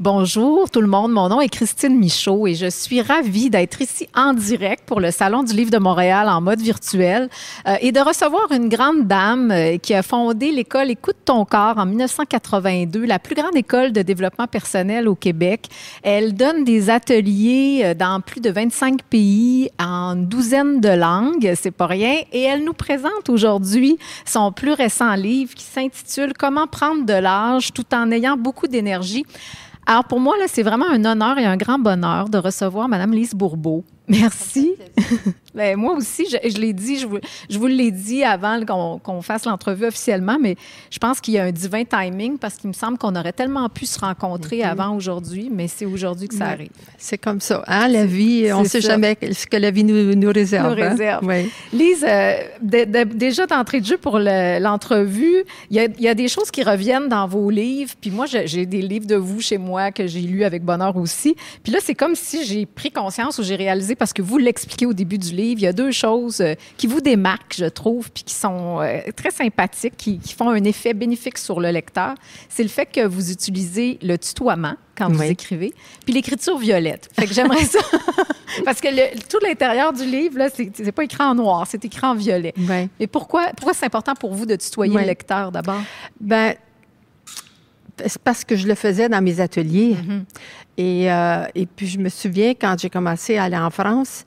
Bonjour tout le monde, mon nom est Christine Michaud et je suis ravie d'être ici en direct pour le Salon du Livre de Montréal en mode virtuel euh, et de recevoir une grande dame euh, qui a fondé l'école Écoute ton corps en 1982, la plus grande école de développement personnel au Québec. Elle donne des ateliers euh, dans plus de 25 pays en une douzaine de langues, c'est pas rien, et elle nous présente aujourd'hui son plus récent livre qui s'intitule Comment prendre de l'âge tout en ayant beaucoup d'énergie. Alors, pour moi, là, c'est vraiment un honneur et un grand bonheur de recevoir Mme Lise Bourbeau. Merci. Ben, moi aussi, je, je l'ai dit, je vous, je vous l'ai dit avant qu'on fasse l'entrevue officiellement, mais je pense qu'il y a un divin timing parce qu'il me semble qu'on aurait tellement pu se rencontrer Mhm. avant aujourd'hui, mais c'est aujourd'hui que ça arrive. C'est comme ça. Hein? La vie, on ne sait ça. jamais ce que la vie nous, nous réserve. Nous hein? Oui. Lise, euh, de- de- déjà d'entrée de jeu pour le- l'entrevue, il y a, il y a des choses qui reviennent dans vos livres. Puis moi, j'ai j'ai des livres de vous chez moi que j'ai lus avec bonheur aussi. Puis là, c'est comme si j'ai pris conscience ou j'ai réalisé, parce que vous l'expliquez au début du livre, il y a deux choses euh, qui vous démarquent, je trouve, puis qui sont euh, très sympathiques, qui, qui font un effet bénéfique sur le lecteur. C'est le fait que vous utilisez le tutoiement quand vous écrivez, puis l'écriture violette. Fait que j'aimerais ça. Parce que le- tout l'intérieur du livre, là, c'est pas écrit en noir, c'est écrit en violet. Mais pourquoi, pourquoi c'est important pour vous de tutoyer le lecteur d'abord? Ben, c'est parce que je le faisais dans mes ateliers. Mhm. et, euh, et puis, je me souviens, quand j'ai commencé à aller en France,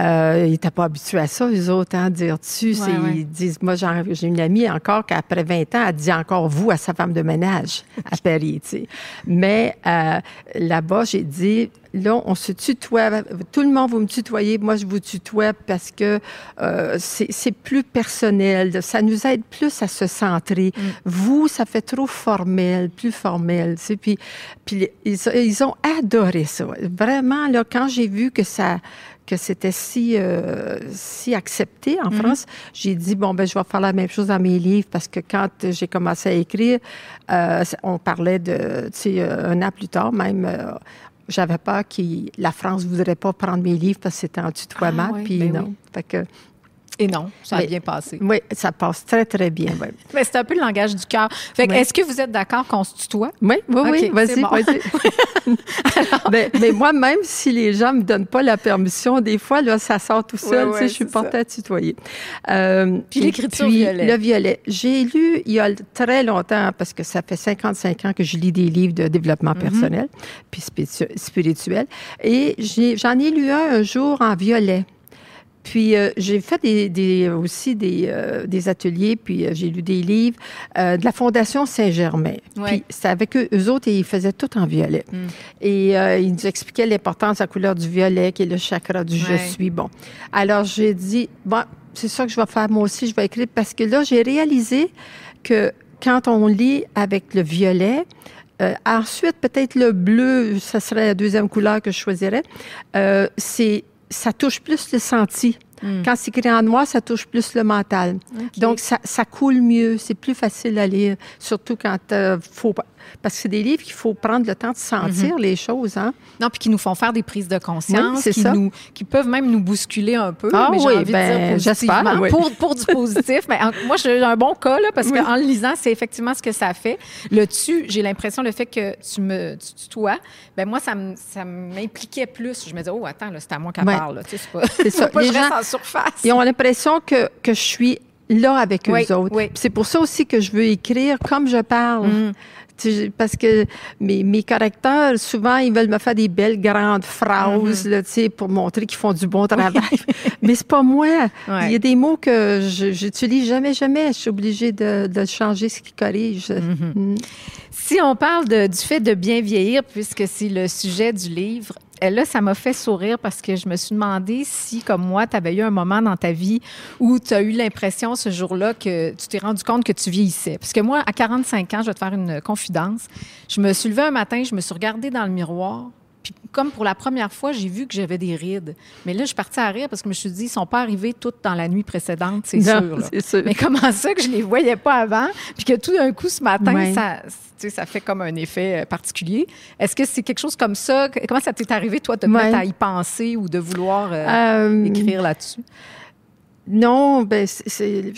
euh, ils n'étaient pas habitués à ça, les autres, hein, dire tu. c'est- ouais. Ils disent, moi, j'ai une amie encore qu'après 20 ans, elle dit encore vous à sa femme de ménage à Paris, tu sais. Mais euh, là-bas, j'ai dit, là, on se tutoie. Tout le monde, vous me tutoyez. Moi, je vous tutoie parce que euh, c'est plus personnel. Ça nous aide plus à se centrer. Vous, ça fait trop formel, plus formel. Tu sais. Puis, puis ils, ils ont adoré ça. Vraiment, là, quand j'ai vu que ça que c'était si euh, si accepté en France, j'ai dit bon ben je vais faire la même chose dans mes livres parce que quand j'ai commencé à écrire, euh, on parlait de tu sais euh, un an plus tard même euh, j'avais peur que la France voudrait pas prendre mes livres parce que c'était en tutoiement, Ah oui, puis ben non. oui. Fait que, Et non, ça a bien passé. oui, ça passe très, très bien. Oui, Mais c'est un peu le langage du cœur. Fait que Oui. est-ce que vous êtes d'accord qu'on se tutoie? oui, oui, oui, vas-y, bon. vas-y. mais, mais moi, même si les gens me donnent pas la permission, des fois, là, ça sort tout seul, tu sais, je suis portée à tutoyer. Euh, Puis l'écriture violet. Le violet. J'ai lu il y a très longtemps, parce que ça fait 55 ans que je lis des livres de développement Mm-hmm. personnel, puis spiritu- spirituel, et j'en ai, lu un un jour en violet. Puis euh, j'ai fait des, des- aussi des, euh, des ateliers, puis euh, j'ai lu des livres euh, de la Fondation Saint-Germain. Ouais. Puis c'était avec eux, eux autres, et ils faisaient tout en violet. Mm. Et euh, ils nous expliquaient l'importance de la couleur du violet, qui est le chakra du Ouais. je suis. Bon. Alors j'ai dit, bon, c'est ça que je vais faire moi aussi, je vais écrire, parce que là, j'ai réalisé que quand on lit avec le violet, euh, ensuite, peut-être le bleu, ça serait la deuxième couleur que je choisirais. Euh, c'est, ça touche plus le senti. Mm. Quand c'est écrit en noir, ça touche plus le mental. Donc, ça, ça coule mieux. C'est plus facile à lire, surtout quand euh, faut. Parce que c'est des livres qu'il faut prendre le temps de sentir les choses. Hein? Non, puis qui nous font faire des prises de conscience, Oui, qui, ça. nous, qui peuvent même nous bousculer un peu. Ah mais oui, envie ben, j'espère, oui. pour, pour du positif. mais en- moi, j'ai un bon cas, là, parce Oui. qu'en le lisant, c'est effectivement ce que ça fait. Le tu, j'ai l'impression, le fait que tu me tu tutoies, ben moi, ça m'impliquait plus. Je me disais, oh, attends, c'est à moi qu'elle Ouais. parle. Tu sais, c'est pas, ça. Les gens- surface. Ils ont l'impression que, que je suis là avec Oui, eux autres. oui. C'est pour ça aussi que je veux écrire comme je parle. Mm. Parce que mes, mes correcteurs, souvent, ils veulent me faire des belles grandes phrases là, tu sais, pour montrer qu'ils font du bon travail. Mais c'est pas moi. Ouais. Il y a des mots que je j'utilise jamais, jamais. Je suis obligée de, de changer ce qui corrige. Mm-hmm. Mm. Si on parle de- du fait de bien vieillir, puisque c'est le sujet du livre, là, ça m'a fait sourire parce que je me suis demandé si, comme moi, tu avais eu un moment dans ta vie où tu as eu l'impression ce jour-là que tu t'es rendu compte que tu vieillissais. Parce que moi, à 45 ans, je vais te faire une confidence. Je me suis levée un matin, je me suis regardée dans le miroir, puis comme pour la première fois, j'ai vu que j'avais des rides. Mais là, je suis partie à rire parce que je me suis dit, ils sont pas arrivés toutes dans la nuit précédente, c'est sûr, sûr. Mais comment ça que je les voyais pas avant, puis que tout d'un coup, ce matin, Ouais. ça, tu sais, ça fait comme un effet euh, particulier. Est-ce que c'est quelque chose comme ça? Comment ça t'est arrivé, toi, de te Ouais. mettre à y penser ou de vouloir euh, Euh, écrire là-dessus? Non, ben c'est-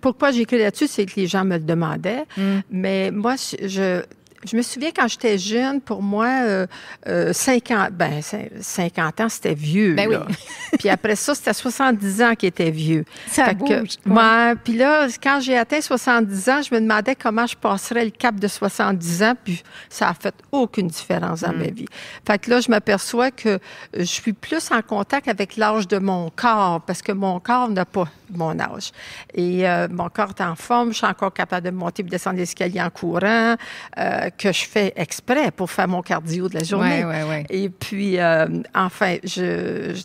pourquoi j'écris là-dessus, c'est que les gens me le demandaient. Mm. Mais moi, je, je, me souviens quand j'étais jeune, pour moi, euh, euh, 50, ben, cin- 50 ans, c'était vieux. Ben oui. puis après ça, c'était 70 ans qui était vieux. Ça Fait que, bouge. ouais, puis là, quand j'ai atteint 70 ans, je me demandais comment je passerais le cap de 70 ans, puis ça a fait aucune différence dans Mm. ma vie. Fait que là, je m'aperçois que je suis plus en contact avec l'âge de mon corps, parce que mon corps n'a pas mon âge. Et euh, mon corps est en forme, je suis encore capable de monter et descendre l'escalier en courant, euh, que je fais exprès pour faire mon cardio de la journée. Ouais, ouais. Et puis, euh, enfin, je,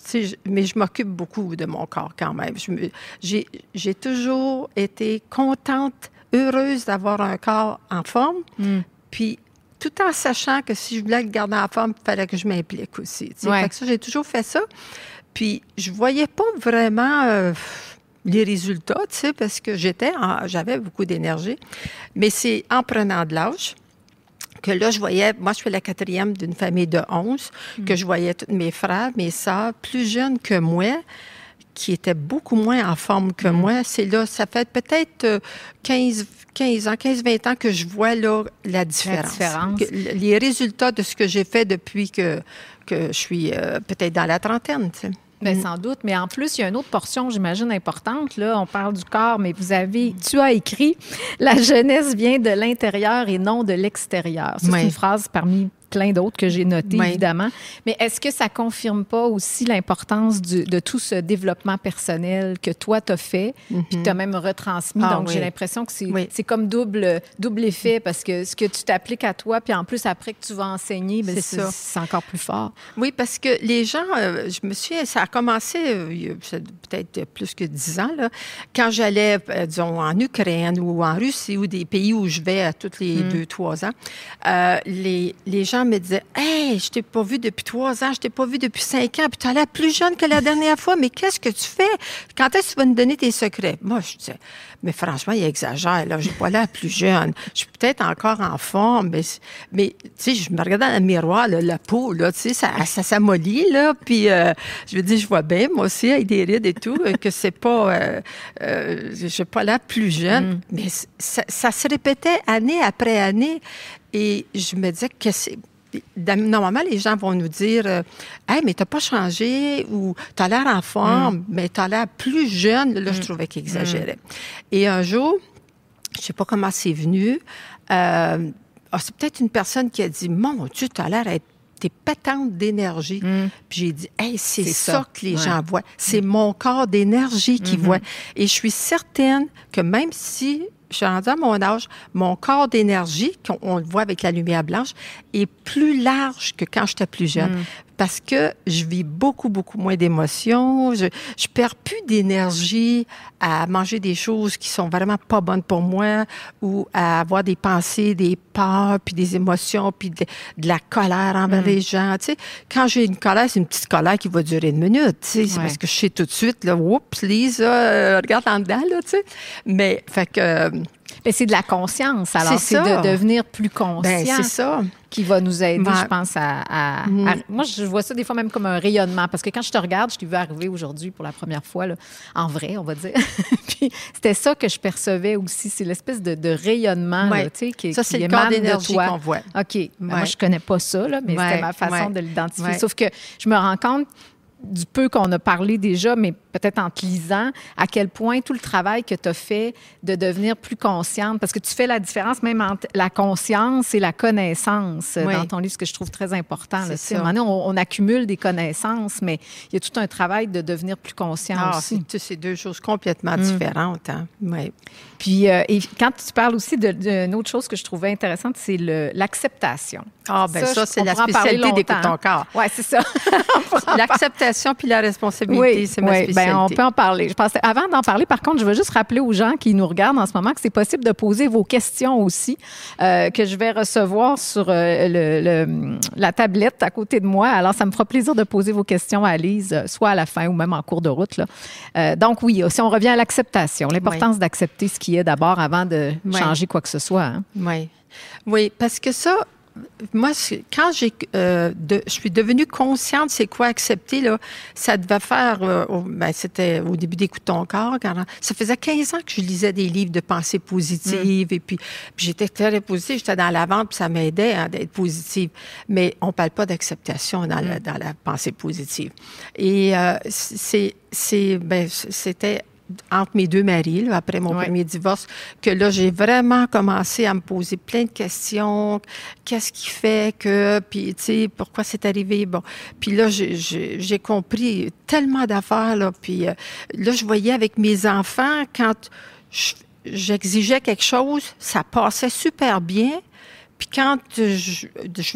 mais je m'occupe beaucoup de mon corps quand même. J'ai j'ai toujours été contente, heureuse d'avoir un corps en forme. Mm. Puis, tout en sachant que si je voulais le garder en forme, il fallait que je m'implique aussi. Fait que ça, j'ai toujours fait ça. Puis, je voyais pas vraiment euh, les résultats, tu sais, parce que j'étais, j'avais beaucoup d'énergie. Mais c'est en prenant de l'âge que là, je voyais, moi, je suis la quatrième d'une famille de 11, que je voyais tous mes frères, mes sœurs, plus jeunes que moi, qui étaient beaucoup moins en forme que moi. C'est là, ça fait peut-être euh, 15, 15 ans, 15, 20 ans que je vois là la différence. différence. Que- les résultats de ce que j'ai fait depuis que, que je suis euh, peut-être dans la trentaine, tu sais. Bien, sans doute. Mais en plus, il y a une autre portion, j'imagine, importante. Là, on parle du corps, mais vous avez, tu as écrit La jeunesse vient de l'intérieur et non de l'extérieur. C'est Oui. une phrase parmi plein d'autres que j'ai notées, Oui. évidemment. Mais est-ce que ça confirme pas aussi l'importance de tout ce développement personnel que toi, tu as fait, puis que tu as même retransmis? Ah Donc, oui. j'ai l'impression que c'est Oui. comme double, double effet parce que ce que tu t'appliques à toi, puis en plus, après que tu vas enseigner, ben, C'est encore plus fort. Oui, parce que les gens, euh, je me souviens, ça a commencé euh, peut-être plus que dix ans, là, quand j'allais, euh, disons, en Ukraine ou en Russie ou des pays où je vais à tous les deux, trois ans, euh, les, les gens me disaient Hey, je t'ai pas vu depuis trois ans, je t'ai pas vu depuis cinq ans, puis tu as l'air plus jeune que la dernière fois, mais qu'est-ce que tu fais? Quand est-ce que tu vas nous donner tes secrets? Moi, je disais, mais franchement, il exagère, là, j'ai pas l'air plus jeune. Je suis peut-être encore en forme, mais, mais tu sais, je me regardais dans le miroir, là, la peau, là, tu sais, ça, ça s'amollit, là, puis euh, je me dis, je vois bien, moi aussi, avec des rides et tout, euh, que c'est pas, euh, euh, j'ai pas l'air plus jeune, mais c- ça, ça se répétait année après année, et je me disais que c'est Normalement, les gens vont nous dire euh, Hey, mais t'as pas changé ou t'as l'air en forme, mais t'as l'air plus jeune. Là, je trouvais qu'il exagérait. Et un jour, je sais pas comment c'est venu, euh, ah, c'est peut-être une personne qui a dit Mon Dieu, t'as l'air t'es pétante d'énergie. Puis j'ai dit, hey, c'est ça. ça. que les Ouais. gens voient. C'est mon corps d'énergie qui voit. Et je suis certaine que même si je suis rendue à mon âge, mon corps d'énergie, qu'on on le voit avec la lumière blanche, est plus large que quand j'étais plus jeune. Parce que je vis beaucoup, beaucoup moins d'émotions. Je, je perds plus d'énergie à manger des choses qui sont vraiment pas bonnes pour moi ou à avoir des pensées, des peurs, puis des émotions, puis de, de la colère envers les gens. Tu sais, quand j'ai une colère, c'est une petite colère qui va durer une minute. Tu sais, c'est parce que je sais tout de suite, là, oups, Lisa, euh, regarde en dedans, là, tu sais. Mais, fait que, euh, Mais c'est de la conscience. Alors, C'est de devenir plus conscient ben, c'est ça. Qui va nous aider, je pense, à, à- Mhm. à- Moi, je vois ça des fois même comme un rayonnement. Parce que quand je te regarde, je t'ai vu arriver aujourd'hui pour la première fois, là, en vrai, on va dire. Puis c'était ça que je percevais aussi. C'est l'espèce de, de rayonnement Ouais. là, tu sais, qui, Ça, qui c'est le émane de toi. qu'on voit. OK. Ben, Moi, je connais pas ça, là, mais Ouais, c'était ma façon de l'identifier. Sauf que je me rends compte du peu qu'on a parlé déjà, mais peut-être en te lisant, à quel point tout le travail que tu as fait de devenir plus consciente, parce que tu fais la différence même entre la conscience et la connaissance Oui. dans ton livre, ce que je trouve très important. là. Ça. à un moment donné, on, on accumule des connaissances, mais il y a tout un travail de devenir plus conscient Ah, aussi. c'est c'est deux choses complètement Mm. différentes. Hein? Oui. Puis, euh, et quand tu parles aussi d'une autre chose que je trouvais intéressante, c'est l'acceptation. Ah, ben Ça, ça, c'est la spécialité d'Écoute longtemps. ton corps. Oui, c'est ça. L'acceptation puis la responsabilité, c'est ma oui, spécialité. Ben, on peut en parler. Je pense, avant d'en parler, par contre, je veux juste rappeler aux gens qui nous regardent en ce moment que c'est possible de poser vos questions aussi, euh, que je vais recevoir sur euh, le- le- la tablette à côté de moi. Alors, ça me fera plaisir de poser vos questions à Lise, euh, soit à la fin ou même en cours de route. là. Euh, donc, oui, si on revient à l'acceptation, l'importance d'accepter ce qui est d'abord avant de Oui. changer quoi que ce soit. hein. Oui. Oui, parce que ça, moi, quand j'ai, euh, de- je suis devenue consciente, c'est quoi accepter, là, ça devait faire, euh, ben, c'était au début d'Écoute ton corps. quand- ça faisait 15 ans que je lisais des livres de pensée positive et puis, puis j'étais très positive, j'étais dans la vente, puis ça m'aidait hein, d'être positive. Mais on parle pas d'acceptation dans, la, dans la pensée positive. Et euh, c'est, c'est, ben, c'était entre mes deux maris, là, après mon premier divorce, que là, j'ai vraiment commencé à me poser plein de questions. Qu'est-ce qui fait que, puis, tu sais, pourquoi c'est arrivé? Bon. Puis là, j'ai- compris tellement d'affaires, là. Puis euh, là, je voyais avec mes enfants, quand je- j'exigeais quelque chose, ça passait super bien. Puis quand je- je-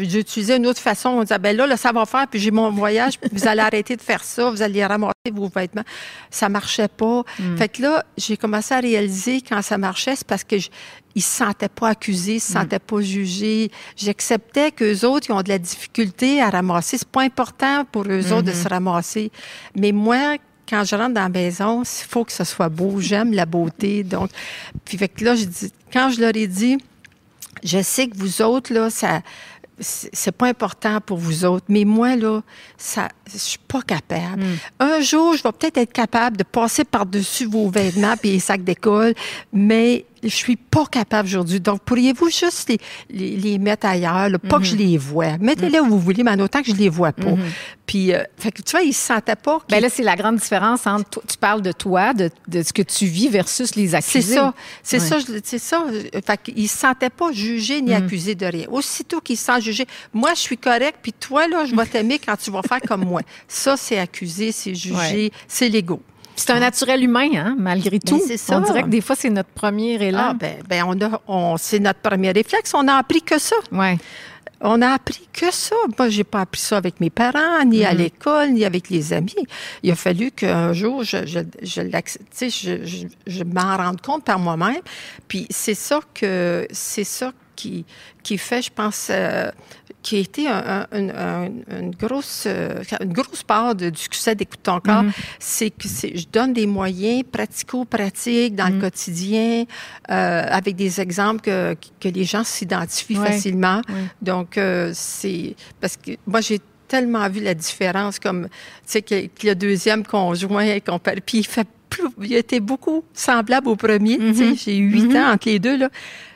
j'utilisais une autre façon, on disait, ben là, le savoir-faire, puis j'ai mon voyage, puis vous allez arrêter de faire ça, vous allez ramasser vos vêtements. Ça marchait pas. Fait que là, j'ai commencé à réaliser quand ça marchait, c'est parce que je, ils se sentaient pas accusés, ils se sentaient pas jugés. J'acceptais qu'eux autres, ils ont de la difficulté à ramasser. C'est pas important pour eux autres de se ramasser. Mais moi, quand je rentre dans la maison, il faut que ce soit beau. J'aime la beauté. Donc, puis fait que là, je dis, quand je leur ai dit, je sais que vous autres, là, ça, c'est pas important pour vous autres, mais moi, là, ça, je suis pas capable. Un jour, je vais peut-être être capable de passer par-dessus vos vêtements et les sacs d'école, mais je suis pas capable aujourd'hui. Donc, pourriez-vous juste les, les, les mettre ailleurs, là, pas que je les vois. Mettez-les où vous voulez, mais en autant que je les vois pas. Puis, euh, fait que, tu vois, ils se sentaient pas. Ben là, c'est la grande différence entre toi- tu parles de toi, de, de ce que tu vis versus les accusés. C'est ça, c'est Ouais. ça, c'est ça. Fait qu'ils se sentaient pas jugés ni accusés de rien. Aussitôt qu'ils se sentent jugés, moi, je suis correct, puis toi, là, je vais t'aimer quand tu vas faire comme moi. Ça, c'est accusé, c'est jugé, Ouais. c'est l'ego. C'est un naturel humain, hein, malgré tout. c'est ça. On dirait que des fois, c'est notre premier élan. Ah, ben, ben, on a, on, c'est notre premier réflexe. On a appris que ça. ouais. On a appris que ça. Moi, j'ai pas appris ça avec mes parents, ni à l'école, ni avec les amis. Il a fallu qu'un jour, je, je, je, l'acc- tu sais, je, je, je m'en rende compte par moi-même. Puis c'est ça que c'est ça qui qui fait, je pense, euh, qui a été un- un- une, un- une grosse euh, une grosse part de- du succès d'Écoute ton corps, c'est que je donne des moyens pratico-pratiques dans le quotidien, euh, avec des exemples que, que les gens s'identifient facilement. Donc, euh, c'est parce que moi, j'ai tellement vu la différence comme, tu sais, que, que le deuxième conjoint, qu'on parle- puis il fait il été beaucoup semblable au premier. sais, J'ai eu huit ans entre les deux, là.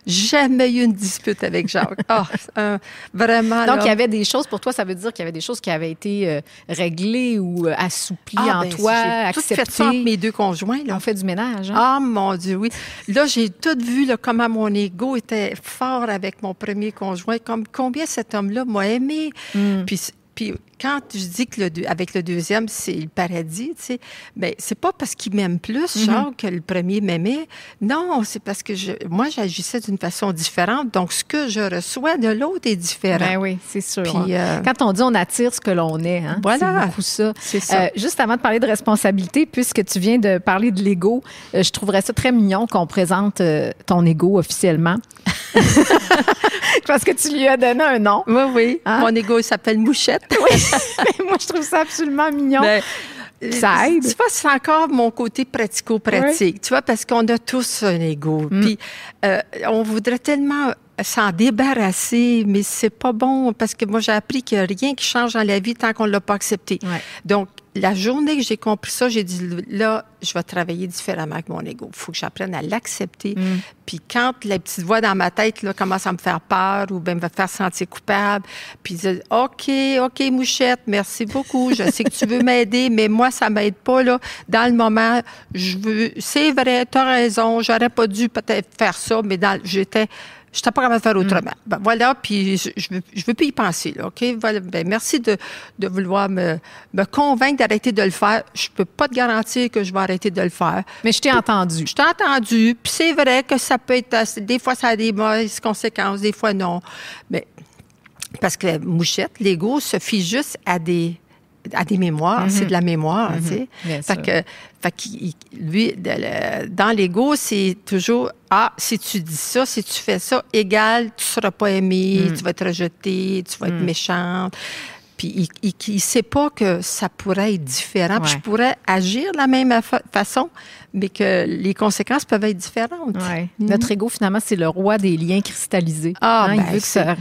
Jamais eu une dispute avec Jacques. Un- vraiment, Donc, là. il y avait des choses, pour toi, ça veut dire qu'il y avait des choses qui avaient été euh, réglées ou euh, assouplies Ah, en ben, toi, j'ai tout fait ça entre acceptées. mes deux conjoints, là. On fait du ménage. Hein? Ah, mon Dieu, oui. Là, j'ai tout vu là, comment mon ego était fort avec mon premier conjoint, comme combien cet homme-là m'a aimé. Mm. Puis, puis quand je dis que le avec le deuxième, c'est le paradis, tu sais, ben c'est pas parce qu'il m'aime plus, Mm-hmm. genre, que le premier m'aimait. Non, c'est parce que je, moi, j'agissais d'une façon différente. Donc, ce que je reçois de l'autre est différent. Ben oui, c'est sûr. Puis, hein. euh, Quand on dit on attire ce que l'on est, hein, Voilà. c'est beaucoup ça. C'est ça. Euh, juste avant de parler de responsabilité, puisque tu viens de parler de l'ego, euh, je trouverais ça très mignon qu'on présente euh, ton ego officiellement. Parce que tu lui as donné un nom. oui, oui. Hein? Mon ego, s'appelle Mouchette. Mais moi, je trouve ça absolument mignon. Ben, Ça aide. Tu vois, c'est encore mon côté pratico-pratique. Tu vois, parce qu'on a tous un ego. Mm. Puis, euh, on voudrait tellement s'en débarrasser, mais c'est pas bon parce que moi, j'ai appris qu'il n'y a rien qui change dans la vie tant qu'on ne l'a pas accepté. Ouais. Donc, la journée que j'ai compris ça, j'ai dit là, je vais travailler différemment avec mon ego. Il faut que j'apprenne à l'accepter. Mm. Puis quand la petite voix dans ma tête là, commence à me faire peur ou bien me faire sentir coupable, puis dire OK, OK, mouchette, merci beaucoup. Je sais que tu veux m'aider, mais moi, ça m'aide pas. Là. Dans le moment, je veux. C'est vrai, tu as raison, j'aurais pas dû peut-être faire ça, mais dans, j'étais je n'étais pas capable de faire autrement. Ben, voilà, puis je, je, veux, je veux plus y penser. Là, OK? Voilà, ben, merci de, de vouloir me, me convaincre d'arrêter de le faire. Je peux pas te garantir que je vais arrêter de le faire. Mais je t'ai entendu. Je t'ai entendu, puis c'est vrai que ça peut être... assez- Des fois, ça a des mauvaises conséquences, des fois, non. Mais parce que la mouchette, l'ego, se fie juste à des à des mémoires, c'est de la mémoire, tu sais. Mhm. Bien Fait sûr. que, fait lui, dans l'ego, c'est toujours ah, si tu dis ça, si tu fais ça, égal, tu seras pas aimé, Mm. tu vas être rejeté, tu vas être méchante. Puis il, il, il sait pas que ça pourrait être différent. Puis Ouais. je pourrais agir de la même fa- façon, mais que les conséquences peuvent être différentes. Ouais. Notre ego, finalement, c'est le roi des liens cristallisés. Ah, Hein, ben, il veut que ça,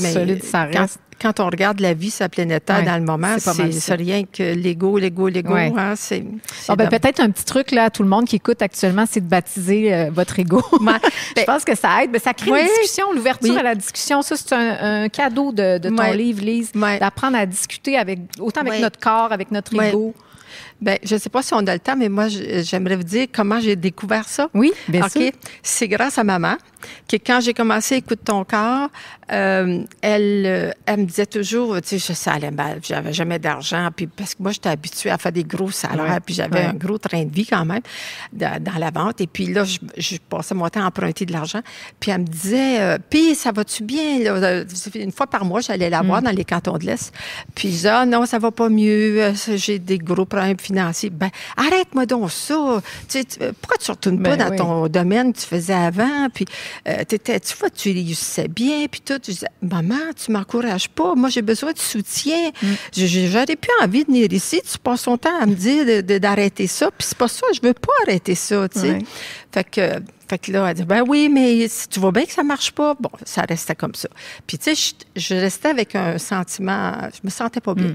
mais solide, ça quand, reste. quand on regarde la vie, sa planète Terre Ouais, dans le moment, c'est rien que l'ego, l'ego, l'ego. Ouais. Hein, c'est, Ah, ben, peut-être un petit truc là, à tout le monde qui écoute actuellement, c'est de baptiser euh, votre ego. Ouais. Je pense que ça aide. Mais ça crée Oui. une discussion, l'ouverture Oui. à la discussion. Ça, c'est un, un cadeau de, de ton livre, Lise, d'apprendre à discuter avec autant avec notre corps, avec notre ego. Ben, je ne sais pas si on a le temps, mais moi, j'aimerais vous dire comment j'ai découvert ça. Oui, bien OK? sûr. C'est grâce à maman que quand j'ai commencé à écouter ton corps, euh, elle, euh, elle me disait toujours, tu sais, ça allait mal, j'avais jamais d'argent, puis parce que moi, j'étais habituée à faire des gros salaires, Ouais. puis j'avais Ouais. un gros train de vie quand même dans, dans la vente. Et puis là, je, je passais mon temps à emprunter de l'argent. Puis elle me disait, euh, puis ça va-tu bien? Là? Euh, Une fois par mois, j'allais la Mm. voir dans les cantons de l'Est. Puis je disais, ah non, ça va pas mieux, euh, j'ai des gros problèmes financiers. Ben, arrête-moi donc ça. Tu sais, tu- pourquoi tu retournes pas Ben dans oui. ton domaine que tu faisais avant? Puis euh, tu vois, tu réussissais bien, puis tout. Je disais, maman, tu m'encourages pas. Moi, j'ai besoin de soutien. Mm. J'aurais plus envie de venir ici. Tu passes ton temps à me dire d'arrêter ça. Puis c'est pas ça. Je veux pas arrêter ça, tu sais. Fait que, fait que là, elle dit, ben oui, mais si tu vois bien que ça marche pas, bon, ça restait comme ça. Puis, tu sais, je, je restais avec un sentiment, je me sentais pas bien.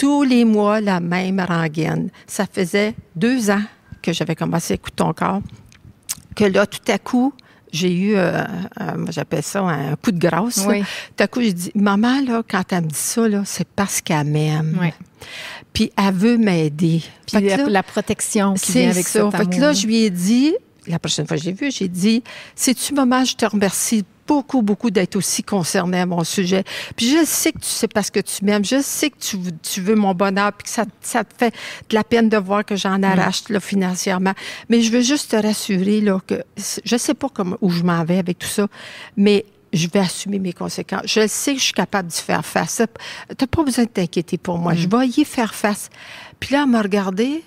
Tous les mois, la même rengaine. Ça faisait deux ans que j'avais commencé à écouter ton corps, que là, tout à coup, j'ai eu, euh, moi, j'appelle ça un coup de grâce. Oui. Tout à coup, j'ai dit, maman, là, quand elle me dit ça, là, c'est parce qu'elle m'aime. Oui. Puis elle veut m'aider. Puis la, là- la protection qui c'est vient avec ça. Fait que là, je lui ai dit, la prochaine fois que j'ai vu, j'ai dit, sais-tu, maman, je te remercie beaucoup, beaucoup d'être aussi concernée à mon sujet. Puis je sais que tu sais parce que tu m'aimes, je sais que tu, veux- tu veux mon bonheur, puis que ça, ça te fait de la peine de voir que Mm. j'en arrache là, financièrement. Mais je veux juste te rassurer là, que je sais pas comment, où je m'en vais avec tout ça, mais je vais assumer mes conséquences. Je sais que je suis capable d'y faire face. Tu n'as pas besoin de t'inquiéter pour moi. Je vais y faire face. Puis là, elle m'a regardé,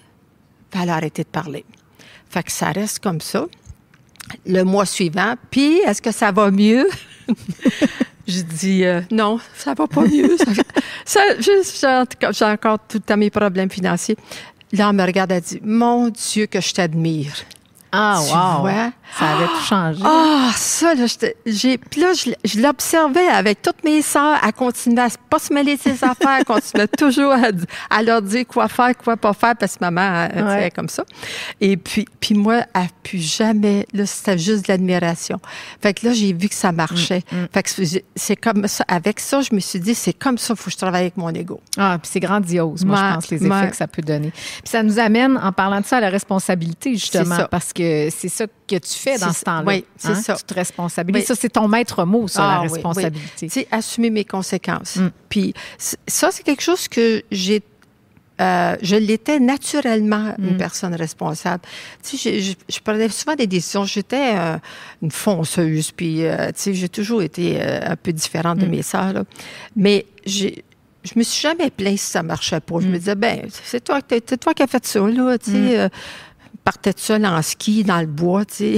puis elle a arrêté de parler. Fait que ça reste comme ça. Le mois suivant, puis est-ce que ça va mieux? Je dis euh, non, ça va pas mieux. Ça, ça- j'ai encore tout le temps mes problèmes financiers. Là, elle me regarde, elle dit Mon Dieu, que je t'admire. Ah, Tu wow. vois? Ça avait tout changé. Ah, ça, là, j'ai, puis là, je, je l'observais avec toutes mes sœurs, à continuer à pas se mêler de ses affaires, à continuer toujours à, à leur dire quoi faire, quoi pas faire, parce que maman, elle, Ouais. elle comme ça. Et puis, puis moi, elle plus jamais, là, c'était juste de l'admiration. Fait que là, j'ai vu que ça marchait. Fait que c'est- comme ça, avec ça, je me suis dit, c'est comme ça, faut que je travaille avec mon ego. Ah, puis c'est grandiose, moi, je pense, les effets que ça peut donner. Puis ça nous amène, en parlant de ça, à la responsabilité, justement, parce que c'est ça que tu fais dans C'est ce temps-là. Oui, c'est hein? ça. Tu te responsabilises. Oui. Ça, c'est ton maître mot, ça, la Ah, oui, oui. responsabilité. Tu sais, assumer mes conséquences. Mm. Puis ça, c'est quelque chose que j'ai. euh, je l'étais naturellement Mm. une personne responsable. Tu sais, je, je- je prenais souvent des décisions. J'étais euh, une fonceuse, puis euh, tu sais, j'ai toujours été un peu différente Mm. de mes sœurs. là. Mais j'ai, je me suis jamais plainte si ça marchait pas. Mm. Je me disais, ben, c'est toi, qui- c'est toi qui as fait ça, là. Tu sais, Mm. Partais seule en ski dans le bois, tu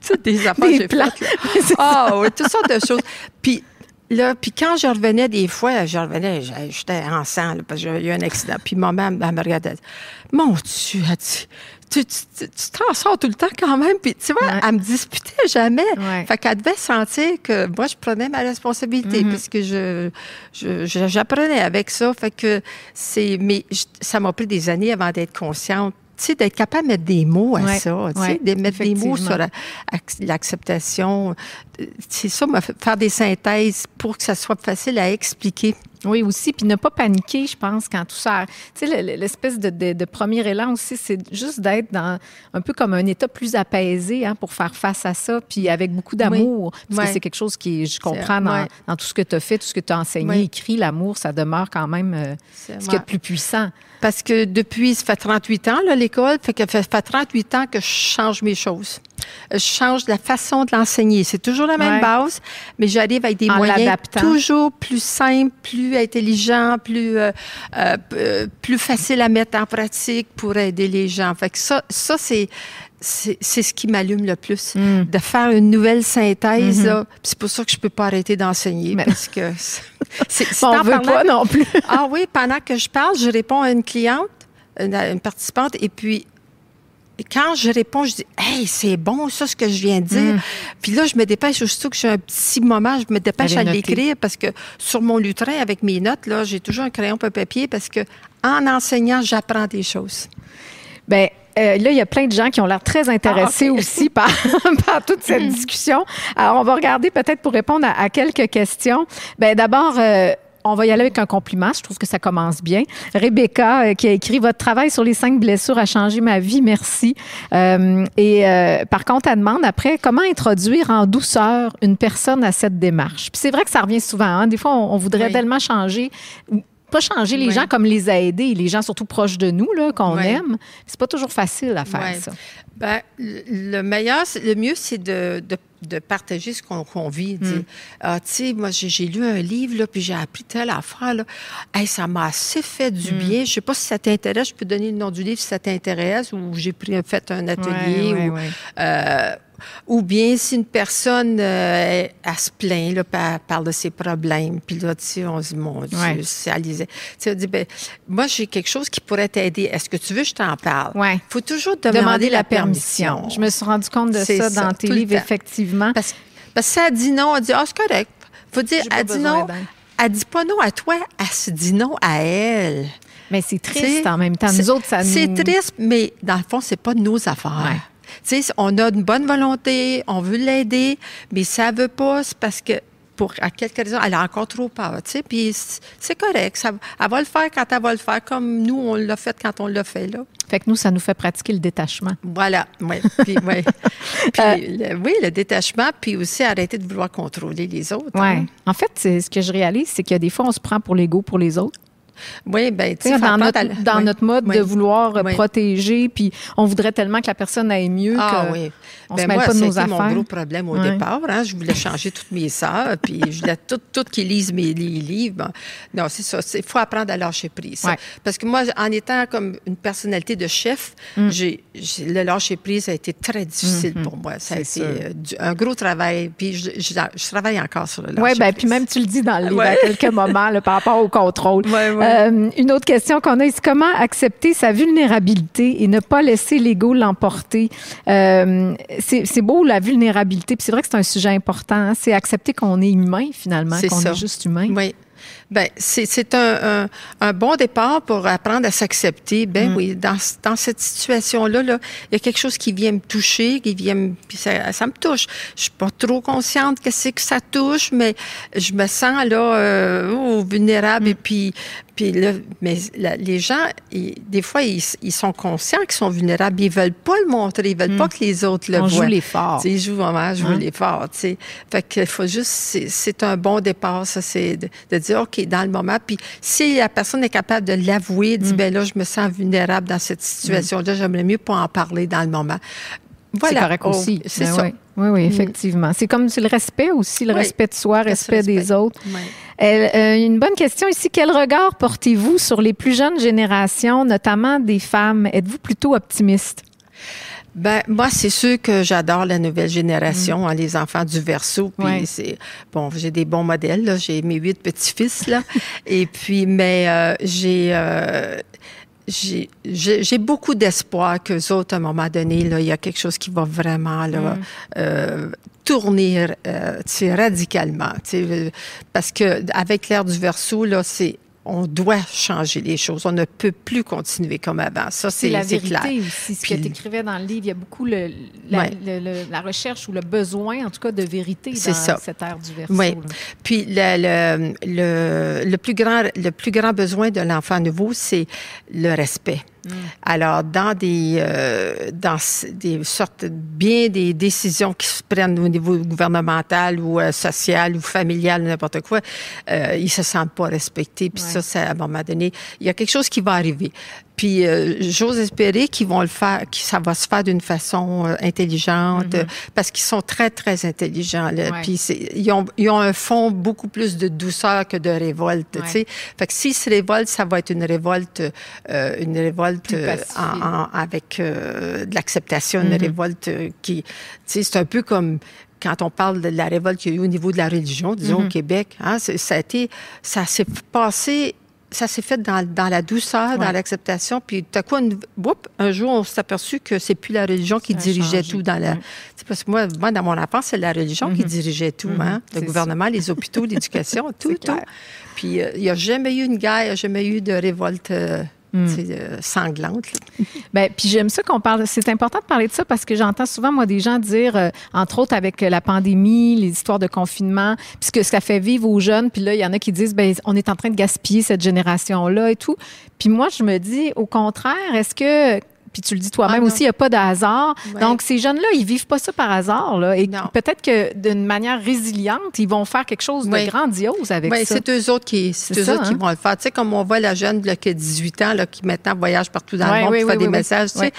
sais. Des affaires Des plans. Ah oui, toutes sortes de choses. Puis là, puis quand je revenais des fois, je revenais, j'étais en sang, là, parce que j'avais eu un accident. Puis ma mère, elle me regardait, elle dit, mon Dieu, elle dit, tu tu- tu t'en sors tout le temps quand même. Puis, tu vois, Ouais. elle me disputait jamais. Ouais. Fait qu'elle devait sentir que moi, je prenais ma responsabilité Mhm. parce que je, je- je- j'apprenais avec ça. Fait que c'est, mais je- ça m'a pris des années avant d'être consciente. Tu sais, d'être capable de mettre des mots à Ouais. ça, tu sais, Ouais, de mettre des mots sur la- ac- l'acceptation. Euh, C'est ça, faire des synthèses pour que ça soit facile à expliquer. Oui, aussi. Puis ne pas paniquer, je pense, quand tout ça. Tu sais, le- le- l'espèce de, de- de premier élan aussi, c'est juste d'être dans un peu comme un état plus apaisé hein, pour faire face à ça, puis avec beaucoup d'amour. Parce que c'est quelque chose qui, je comprends, dans, tout ce que tu as fait, tout ce que tu as enseigné, écrit, l'amour, ça demeure quand même euh, ce a ouais. de plus puissant. Parce que depuis, ça fait 38 ans, là, l'école, fait que ça fait 38 ans que je change mes choses. Je change la façon de l'enseigner. C'est toujours la même Ouais. base, mais j'arrive avec des En moyens toujours plus simples, plus intelligents, plus, euh, euh, euh, plus faciles à mettre en pratique pour aider les gens. Fait que ça, ça c'est, c'est, ce qui m'allume le plus. Mm. De faire une nouvelle synthèse. Puis c'est pour ça que je peux pas arrêter d'enseigner, parce que c'est, On veut pas non plus. ah oui, pendant que je parle, je réponds à une cliente, une, une participante, et puis quand je réponds, je dis Hey, c'est bon, ça, ce que je viens de dire. Mm. Puis là, je me dépêche, aussitôt que j'ai un petit moment, je me dépêche à l'écrire parce que sur mon lutrin, avec mes notes, là, j'ai toujours un crayon un papier parce que en enseignant, j'apprends des choses. Ben euh, là, il y a plein de gens qui ont l'air très intéressés Ah, aussi par, par toute cette discussion. Alors, on va regarder peut-être pour répondre à, à quelques questions. Ben d'abord. euh, on va y aller avec un compliment. Je trouve que ça commence bien. Rebecca, euh, qui a écrit Votre travail sur les cinq blessures a changé ma vie. Merci. Euh, et euh, par contre, elle demande après comment introduire en douceur une personne à cette démarche? Puis c'est vrai que ça revient souvent. hein. Des fois, on, on voudrait Oui. tellement changer. Pas changer les gens comme les aider, les gens surtout proches de nous, là, qu'on aime. C'est pas toujours facile à faire Ouais. ça. Ben, le le meilleur, le mieux, c'est de, de, de partager ce qu'on vit. dire, Ah, tu sais, moi, j'ai lu un livre, là, puis j'ai appris telle affaire. Là. Hey, ça m'a assez fait du bien. Je sais pas si ça t'intéresse. Je peux donner le nom du livre si ça t'intéresse, ou j'ai fait un atelier. Ou, euh, ou bien si une personne, euh, elle se plaint, là, parle de ses problèmes, puis là, tu sais, on se dit, mon Dieu, Ouais. c'est Alizé. Tu sais, on dit, ben, moi, j'ai quelque chose qui pourrait t'aider. Est-ce que tu veux que je t'en parle? Ouais. faut toujours demander, Demander la la permission. permission. Je me suis rendu compte de ça, ça, dans tes livres, effectivement. Parce, parce que elle dit non, elle dit Ah, c'est correct. Faut dire, elle dit non. d'aide. Elle dit pas non à toi, elle se dit non à elle. Mais c'est triste en même temps. Nous autres, ça nous... C'est triste, mais dans le fond, c'est pas nos affaires. Ouais. Tu sais, on a une bonne volonté, on veut l'aider, mais ça veut pas, c'est parce que pour à quelque raison, elle a encore trop peur, tu sais, puis c'est- correct, ça, elle va le faire quand elle va le faire, comme nous, on l'a fait quand on l'a fait, là. Fait que nous, ça nous fait pratiquer le détachement. Voilà, oui. Puis, ouais. Puis, Euh, le- oui, le détachement, puis aussi arrêter de vouloir contrôler les autres. Ouais. hein. En fait, c'est- ce que je réalise, c'est qu'il y a des fois, on se prend pour l'ego pour les autres. Oui, ben, tu sais, dans notre, à la- dans oui. notre mode Oui. de vouloir euh, Oui. protéger, puis on voudrait tellement que la personne aille mieux Ah que oui. on Ben se mêle moi, pas de nos affaires. mon gros problème au départ. Hein. Je voulais changer toutes mes sœurs, puis je voulais toutes toutes qui lisent mes livres. Bon. Non, c'est ça. Il faut apprendre à lâcher prise. ça. Parce que moi, en étant comme une personnalité de chef, Mm. j'ai, le lâcher prise a été très difficile pour moi. Ça a Mm-hmm. C'est été euh, un gros travail. Puis je, je- je travaille encore sur le lâcher Oui, ben, prise. puis même tu le dis dans le livre à quelques moments là, par rapport au contrôle. Ouais, ouais. Euh, une autre question qu'on a, c'est comment accepter sa vulnérabilité et ne pas laisser l'ego l'emporter? Euh, c'est beau la vulnérabilité, puis c'est vrai que c'est un sujet important. hein. C'est accepter qu'on est humain finalement, qu'on est juste humain. Oui. Ben, c'est un, un, un bon départ pour apprendre à s'accepter. Ben Mm. oui, dans, dans cette situation-là, là, il y a quelque chose qui vient me toucher, qui vient me, ça, ça me touche. Je suis pas trop consciente que c'est que ça touche, mais je me sens là euh, oh, vulnérable. Mm. Et puis, puis là, mais les gens, ils- des fois, ils, ils sont conscients qu'ils sont vulnérables. Ils veulent pas le montrer. Ils veulent pas que les autres le Mm. On joue voient. les forts. Tu sais, ils jouent vraiment, jouent Hein? l'effort. Fait qu'il faut juste, c'est- c'est un bon départ, ça, c'est de, de dire, OK, dans le moment. Puis si la personne est capable de l'avouer, Mm. dit, ben là, je me sens vulnérable dans cette situation-là, j'aimerais mieux pas en parler dans le moment. Voilà. C'est correct Oh, aussi. c'est Ben ça. Oui, oui, oui, effectivement. C'est comme le respect aussi, le Oui. respect de soi, se respect des autres. Euh, une bonne question ici. Quel regard portez-vous sur les plus jeunes générations, notamment des femmes? Êtes-vous plutôt optimiste? Ben, moi, c'est sûr que j'adore la nouvelle génération, hein, les enfants du verso. Puis Ouais. c'est bon, j'ai des bons modèles. là. J'ai mes huit petits-fils là. Et puis, mais euh, j'ai euh, j'ai- j'ai j'ai beaucoup d'espoir que autres, à un moment donné, là, il y a quelque chose qui va vraiment là, euh, tourner euh, radicalement. parce que avec l'ère du verso, là, c'est on doit changer les choses. On ne peut plus continuer comme avant. Ça, C'est la vérité clair. aussi, ce Puis- que tu écrivais dans le livre. Il y a beaucoup le, la, Ouais. le- le- la recherche ou le besoin, en tout cas, de vérité dans ça. cette ère du verso. Oui. là. Puis le, le plus grand, le plus grand besoin de l'enfant nouveau, c'est le respect. Alors, dans des, euh, dans des sortes, bien des décisions qui se prennent au niveau gouvernemental ou euh, social ou familial, n'importe quoi, euh, ils se sentent pas respectés. Puis Ouais. ça, ça, à un moment donné, il y a quelque chose qui va arriver. Puis euh, j'ose espérer qu'ils vont le faire, que ça va se faire d'une façon euh, intelligente, euh, parce qu'ils sont très très intelligents. Là. Ouais. Puis ils ont, ils ont un fond beaucoup plus de douceur que de révolte. Ouais. Tu sais, fait que s'ils se révoltent, ça va être une révolte, euh, une révolte euh, en, en- avec euh, de l'acceptation, une Mhm. révolte qui, tu sais, c'est un peu comme quand on parle de la révolte qu'il y a eu au niveau de la religion, disons au Québec, hein, ça a été, ça s'est passé. Ça s'est fait dans, dans la douceur, Ouais. dans l'acceptation, puis tout à coup, une- whoop, un jour, on s'est aperçu que c'est plus la religion qui dirigeait changé. tout dans la. C'est parce que moi, moi, dans mon enfance, c'est la religion qui Mhm. dirigeait tout, Mhm. hein? Le gouvernement, les hôpitaux, l'éducation, tout, tout. Puis euh, il n'y a jamais eu une guerre, il n'y a jamais eu de révolte euh, Mm. euh, sanglante. là. Ben, puis j'aime ça qu'on parle. C'est important de parler de ça parce que j'entends souvent, moi, des gens dire, euh, entre autres avec euh, la pandémie, les histoires de confinement, puis ce que ça fait vivre aux jeunes. Puis là, il y en a qui disent, ben, on est en train de gaspiller cette génération-là et tout. Puis moi, je me dis, au contraire, est-ce que. Puis tu le dis toi-même Ah, aussi, il n'y a pas de hasard. Ouais. Donc, ces jeunes-là, ils vivent pas ça par hasard. Là, et peut-être que d'une manière résiliente, ils vont faire quelque chose de grandiose avec Oui, ça. c'est eux autres qui, c'est ça, autres qui hein? vont le faire. Tu sais, comme on voit la jeune là, qui a 18 ans, là, qui maintenant voyage partout dans Ouais, le monde oui, pour oui, faire des oui, messages. Tu sais, Ouais.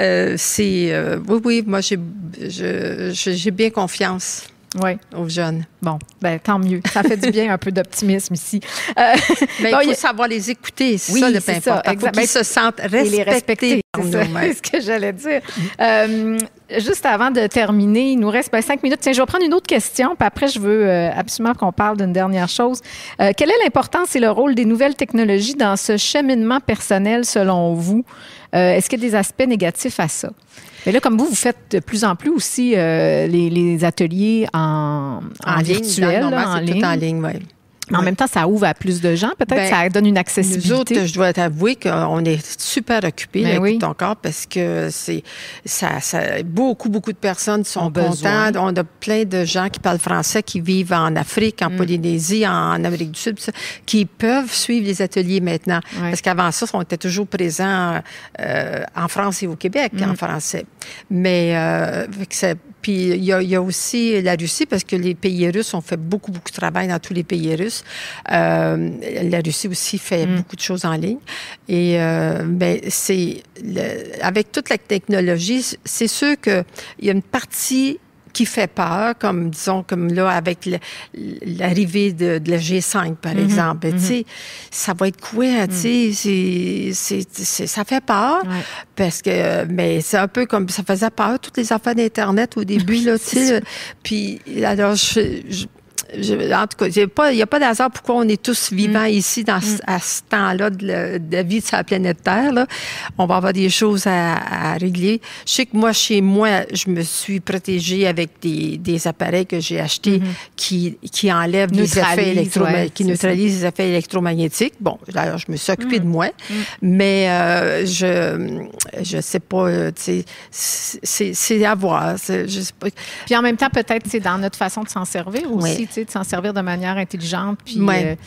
Euh, c'est, euh, oui, oui, moi, j'ai bien confiance Oui. aux jeunes. Bon, ben, tant mieux. Ça fait du bien un peu d'optimisme ici. Euh, Bon, il faut savoir les écouter. C'est Oui, ça le plus ça, important. Il faut qu'ils se sentent et les respecter. respectés C'est ce que j'allais dire. Euh, juste avant de terminer, il nous reste ben, cinq minutes. Tiens, je vais prendre une autre question, puis après, je veux euh, absolument qu'on parle d'une dernière chose. Euh, quelle est l'importance et le rôle des nouvelles technologies dans ce cheminement personnel selon vous? Est-ce qu'il y a des aspects négatifs à ça? Mais là, comme vous, vous faites de plus en plus aussi euh, les, les ateliers en, en, ligne, virtuel, là, en ligne. tout en ligne, oui. Mais en même temps, ça ouvre à plus de gens. Peut-être Ben, ça donne une Nous accessibilité. autres, je dois t'avouer qu'on est super occupés Ben là, oui. corps parce que c'est ça, ça- beaucoup, beaucoup de personnes sont contentes. On a plein de gens qui parlent français, qui vivent en Afrique, Mm. en Polynésie, en Amérique du Sud, qui peuvent suivre les ateliers maintenant. Ouais. Parce qu'avant ça, on était toujours présents euh, en France et au Québec Mm. en français. Mais euh, ça- puis il y, a, il y a aussi la Russie parce que les pays russes ont fait beaucoup beaucoup de travail dans tous les pays russes. Euh, la Russie aussi fait Mm. beaucoup de choses en ligne. Et euh, ben c'est avec toute la technologie, c'est sûr que il y a une partie qui fait peur, comme disons comme là avec l'arrivée de, de la G5 par Mhm, exemple. Mhm. Tu sais, ça va être quoi Tu sais, c'est- c'est c'est- ça fait peur Ouais. parce que mais c'est un peu comme ça faisait peur toutes les affaires d'internet au début là, tu sais. Puis alors je, je- je- en tout cas, il n'y a pas de hasard pourquoi on est tous vivants Mm. ici dans ce- à ce temps-là de, la- de la vie de sa planète Terre. Là. On va avoir des choses à, à régler. Je sais que moi, chez moi, je me suis protégée avec des, des appareils que j'ai achetés qui, qui enlèvent les Mm-hmm. Effets électroma- ouais, qui neutralisent les effets électromagnétiques. Bon, alors, je me suis occupée Mm. de moi, mais euh, je je sais pas, euh, c'est c'est à voir. Je sais pas. Puis en même temps, peut-être c'est dans notre façon de s'en servir aussi, Oui. Sais, de s'en servir de manière intelligente. Puis, Ouais. euh,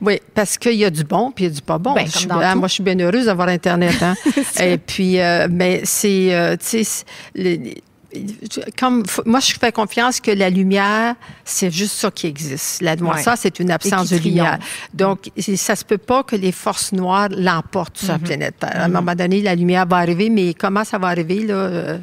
Oui, parce qu'il y a du bon puis il y a du pas bon. Ben, Je suis- ah, tout. moi, je suis bien heureuse d'avoir Internet. Hein? Et puis, euh, mais c'est, euh, tu sais, comme moi, je fais confiance que la lumière, c'est juste ça qui existe. La noirceur, c'est une absence de lumière. Donc, c'est- ça se peut pas que les forces noires l'emportent sur la planète Terre. À un moment donné, la lumière va arriver, mais comment ça va arriver là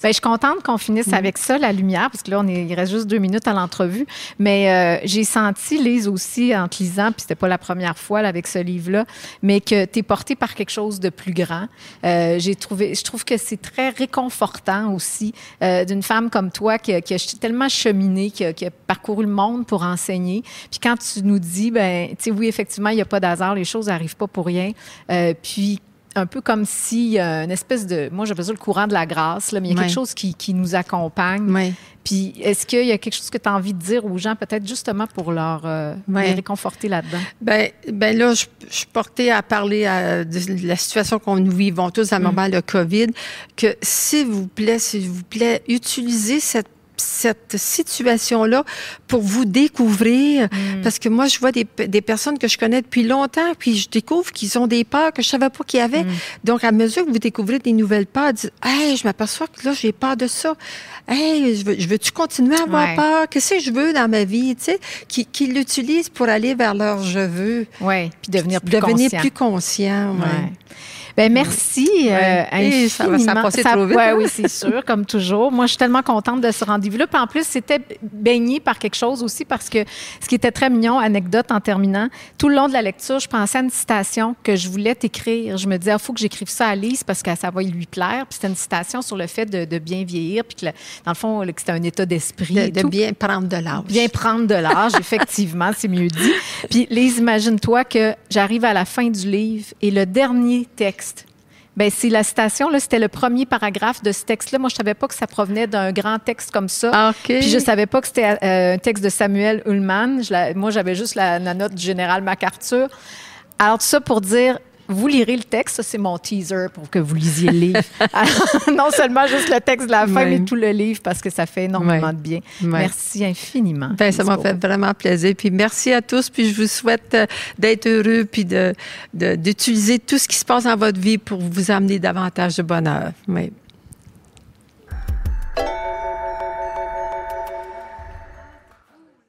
Bien, je suis contente qu'on finisse avec ça, la lumière, parce que là, on est, il reste juste deux minutes à l'entrevue. Mais euh, j'ai senti, Lise aussi, en te lisant, puis c'était pas la première fois là, avec ce livre-là, mais que tu es portée par quelque chose de plus grand. Euh, j'ai trouvé, je trouve que c'est très réconfortant aussi euh, d'une femme comme toi qui, a- qui a tellement cheminé, qui a, qui a parcouru le monde pour enseigner. Puis quand tu nous dis, ben, tu sais, oui, effectivement, il n'y a pas d'hasard, les choses n'arrivent pas pour rien. Puis un peu comme si euh, une espèce de, moi j'appelle ça le courant de la grâce, là, mais il y a quelque chose qui, qui nous accompagne. Oui. Puis est-ce qu'il y a quelque chose que tu as envie de dire aux gens, peut-être justement pour leur euh, les réconforter là-dedans? Ben, ben là, je, je suis portée à parler à- de la situation qu'on nous vivons tous à Mm. le moment de COVID, que s'il vous plaît, s'il vous plaît, utilisez cette cette situation-là pour vous découvrir. Mm. Parce que moi, je vois des, des personnes que je connais depuis longtemps, puis je découvre qu'ils ont des peurs que je savais pas qu'il y avait. Mm. Donc, à mesure que vous découvrez des nouvelles peurs, dites, hey, je m'aperçois que là, j'ai peur de ça. Hey, je veux, je veux-tu continuer à avoir Ouais. peur? Qu'est-ce que je veux dans ma vie? Tu sais, qui, qui l'utilisent pour aller vers leur je veux. Oui, puis devenir plus Devenir conscient. plus conscient. ouais. Ouais. Ben merci euh, Ouais. Et ça va- ça a infiniment. passé trop vite, ouais, hein? oui, c'est sûr, comme toujours. Moi, je suis tellement contente de ce rendez-vous-là. Puis en plus, c'était baigné par quelque chose aussi parce que ce qui était très mignon, anecdote en terminant, tout le long de la lecture, je pensais à une citation que je voulais t'écrire. Je me disais, il faut que j'écrive ça à Lise parce que ça va lui plaire. Puis c'était une citation sur le fait de, de bien vieillir, puis que le- dans le fond, que c'était un état d'esprit. De, de bien prendre de l'âge. Bien prendre de l'âge, effectivement, c'est mieux dit. Puis, Lise, imagine-toi que j'arrive à la fin du livre et le dernier texte, ben c'est la citation, là, c'était le premier paragraphe de ce texte-là. Moi, je savais pas que ça provenait d'un grand texte comme ça. Ah, OK. Puis je savais pas que c'était euh, un texte de Samuel Ullman. Je la- moi, j'avais juste la, la note du général MacArthur. Alors, tout ça pour dire, vous lirez le texte, ça c'est mon teaser pour que vous lisiez le livre. Alors, non seulement juste le texte de la fin, mais tout le livre parce que ça fait énormément de bien. Merci infiniment. Ben, ça m'a fait vraiment plaisir. Puis merci à tous. Puis je vous souhaite euh, d'être heureux puis de, de- d'utiliser tout ce qui se passe dans votre vie pour vous amener davantage de bonheur. Oui.